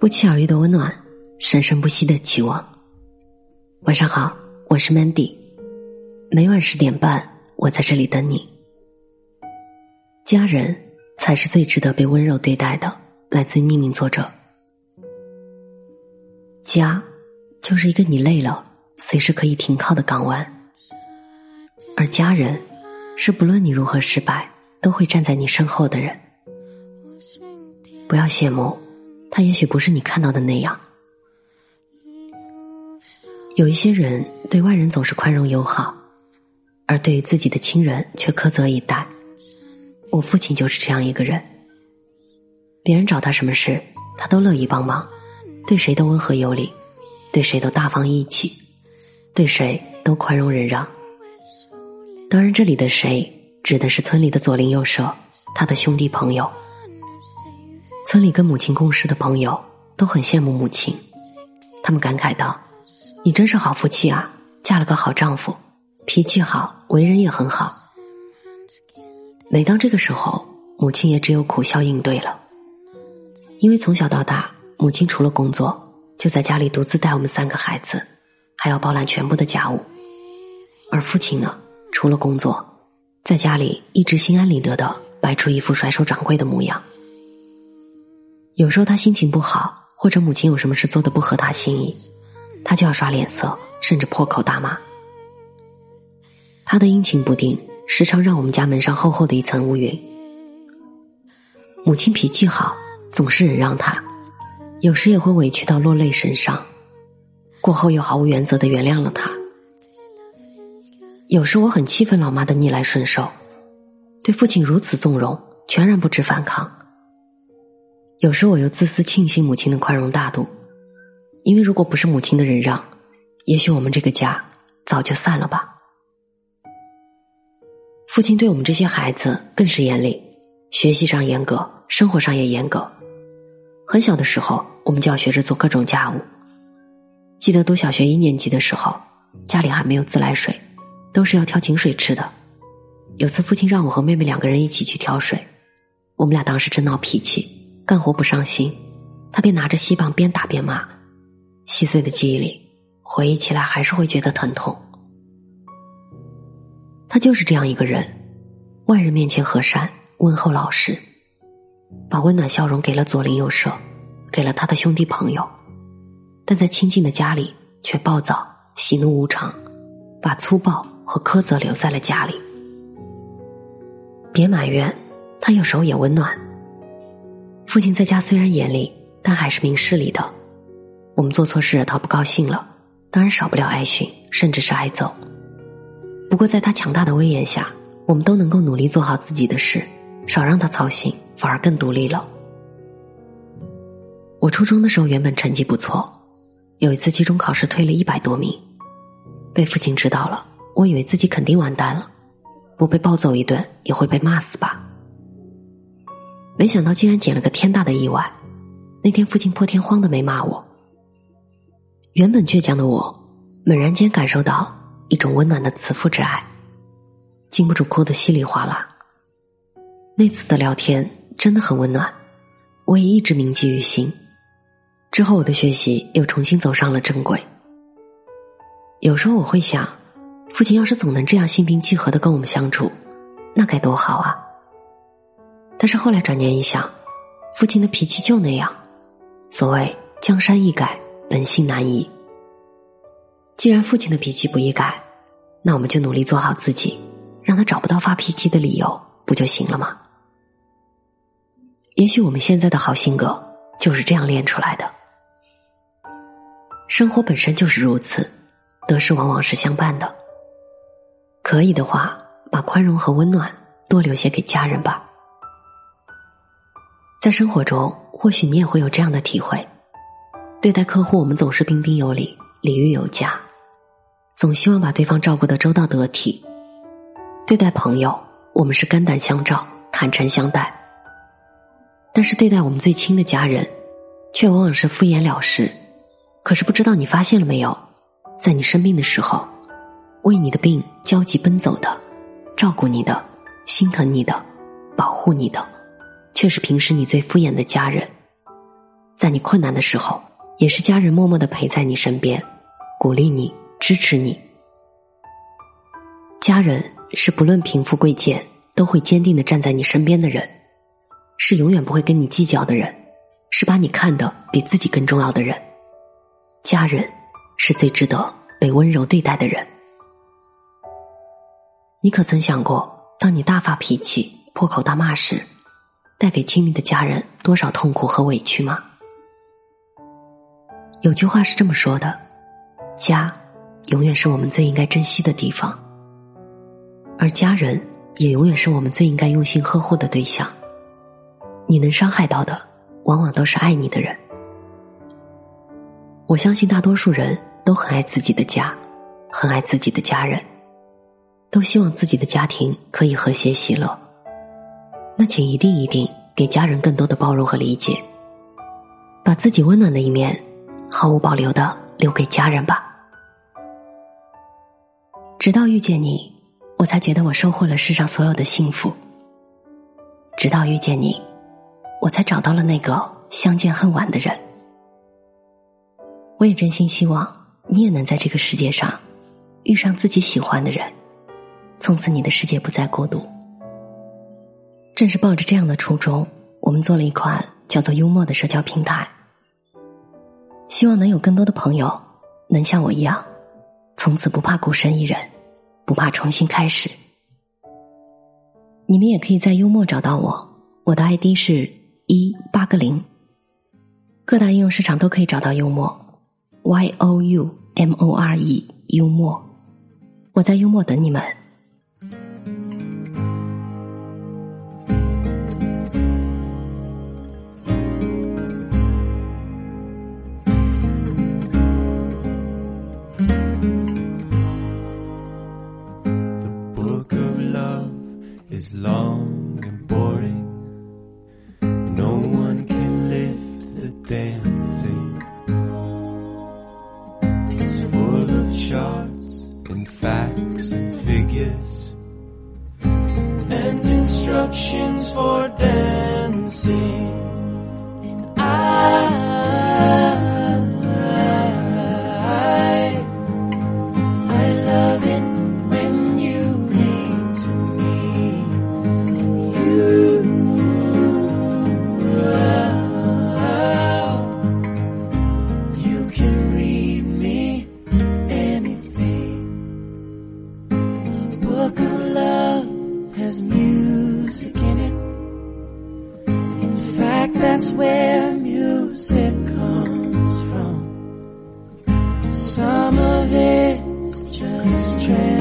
不期而遇的温暖，生生不息的期望。晚上好，我是 Mandy，每晚十点半，我在这里等你。家人才是最值得被温柔对待的。来自匿名作者。家，就是一个你累了随时可以停靠的港湾，而家人，是不论你如何失败，都会站在你身后的人。不要羡慕。他也许不是你看到的那样。有一些人对外人总是宽容友好，而对于自己的亲人却苛责以待。我父亲就是这样一个人。别人找他什么事，他都乐意帮忙，对谁都温和有礼，对谁都大方义气，对谁都宽容忍让。当然，这里的“谁”指的是村里的左邻右舍，他的兄弟朋友。村里跟母亲共事的朋友都很羡慕母亲，他们感慨道：“你真是好福气啊，嫁了个好丈夫，脾气好，为人也很好。”每当这个时候，母亲也只有苦笑应对了，因为从小到大，母亲除了工作，就在家里独自带我们三个孩子，还要包揽全部的家务，而父亲呢，除了工作，在家里一直心安理得的摆出一副甩手掌柜的模样。有时候他心情不好，或者母亲有什么事做的不合他心意，他就要耍脸色，甚至破口大骂。他的阴晴不定，时常让我们家门上厚厚的一层乌云。母亲脾气好，总是忍让他，有时也会委屈到落泪神伤，过后又毫无原则的原谅了他。有时我很气愤老妈的逆来顺受，对父亲如此纵容，全然不知反抗。有时候我又自私庆幸母亲的宽容大度，因为如果不是母亲的忍让，也许我们这个家早就散了吧。父亲对我们这些孩子更是严厉，学习上严格，生活上也严格。很小的时候，我们就要学着做各种家务。记得读小学一年级的时候，家里还没有自来水，都是要挑井水吃的。有次父亲让我和妹妹两个人一起去挑水，我们俩当时真闹脾气。干活不上心，他便拿着锡棒边打边骂。细碎的记忆里，回忆起来还是会觉得疼痛。他就是这样一个人，外人面前和善、温厚老实，把温暖笑容给了左邻右舍，给了他的兄弟朋友，但在亲近的家里却暴躁、喜怒无常，把粗暴和苛责留在了家里。别埋怨，他有时候也温暖。父亲在家虽然严厉，但还是明事理的。我们做错事惹，他不高兴了，当然少不了挨训，甚至是挨揍。不过在他强大的威严下，我们都能够努力做好自己的事，少让他操心，反而更独立了。我初中的时候原本成绩不错，有一次期中考试退了一百多名，被父亲知道了，我以为自己肯定完蛋了，不被暴揍一顿也会被骂死吧。没想到竟然捡了个天大的意外，那天父亲破天荒的没骂我。原本倔强的我，猛然间感受到一种温暖的慈父之爱，禁不住哭得稀里哗啦。那次的聊天真的很温暖，我也一直铭记于心。之后我的学习又重新走上了正轨。有时候我会想，父亲要是总能这样心平气和的跟我们相处，那该多好啊！但是后来转念一想，父亲的脾气就那样。所谓江山易改，本性难移。既然父亲的脾气不易改，那我们就努力做好自己，让他找不到发脾气的理由，不就行了吗？也许我们现在的好性格就是这样练出来的。生活本身就是如此，得失往往是相伴的。可以的话，把宽容和温暖多留些给家人吧。在生活中，或许你也会有这样的体会：对待客户，我们总是彬彬有礼、礼遇有加，总希望把对方照顾得周到得体；对待朋友，我们是肝胆相照、坦诚相待。但是对待我们最亲的家人，却往往是敷衍了事。可是不知道你发现了没有，在你生病的时候，为你的病焦急奔走的、照顾你的、心疼你的、保护你的。却是平时你最敷衍的家人，在你困难的时候，也是家人默默的陪在你身边，鼓励你，支持你。家人是不论贫富贵贱，都会坚定的站在你身边的人，是永远不会跟你计较的人，是把你看得比自己更重要的人。家人是最值得被温柔对待的人。你可曾想过，当你大发脾气、破口大骂时，带给亲密的家人多少痛苦和委屈吗？有句话是这么说的：“家，永远是我们最应该珍惜的地方，而家人也永远是我们最应该用心呵护的对象。你能伤害到的，往往都是爱你的人。我相信大多数人都很爱自己的家，很爱自己的家人。”都希望自己的家庭可以和谐喜乐，那请一定一定给家人更多的包容和理解，把自己温暖的一面毫无保留的留给家人吧。直到遇见你，我才觉得我收获了世上所有的幸福。直到遇见你，我才找到了那个相见恨晚的人。我也真心希望你也能在这个世界上遇上自己喜欢的人。从此，你的世界不再孤独。正是抱着这样的初衷，我们做了一款叫做“幽默”的社交平台，希望能有更多的朋友能像我一样，从此不怕孤身一人，不怕重新开始。你们也可以在幽默找到我，我的 ID 是一八个零，各大应用市场都可以找到幽默，Y O U M O R E 幽默，我在幽默等你们。Instructions for dancing.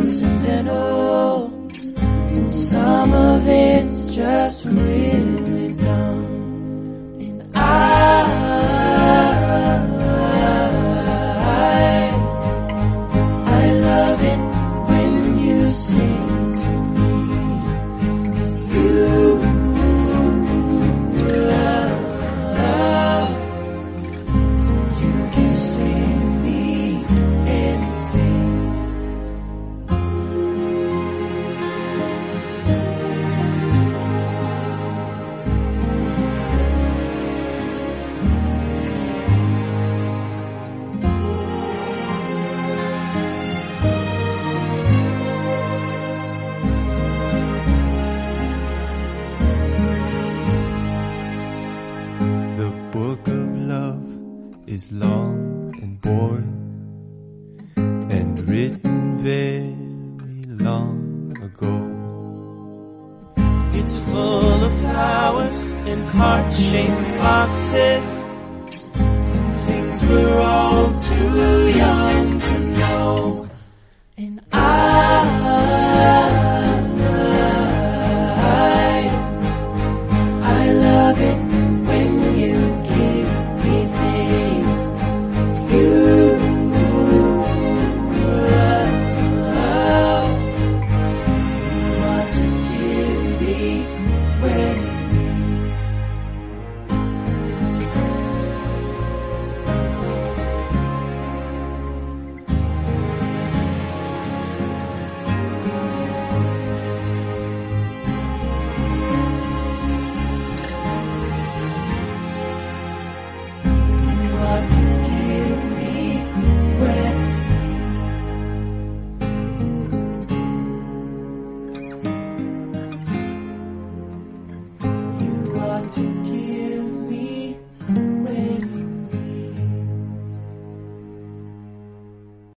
Transcendental, some of it's just really and boring and written very long ago. It's full of flowers and heart-shaped boxes and things we're all too young to know. And I heart.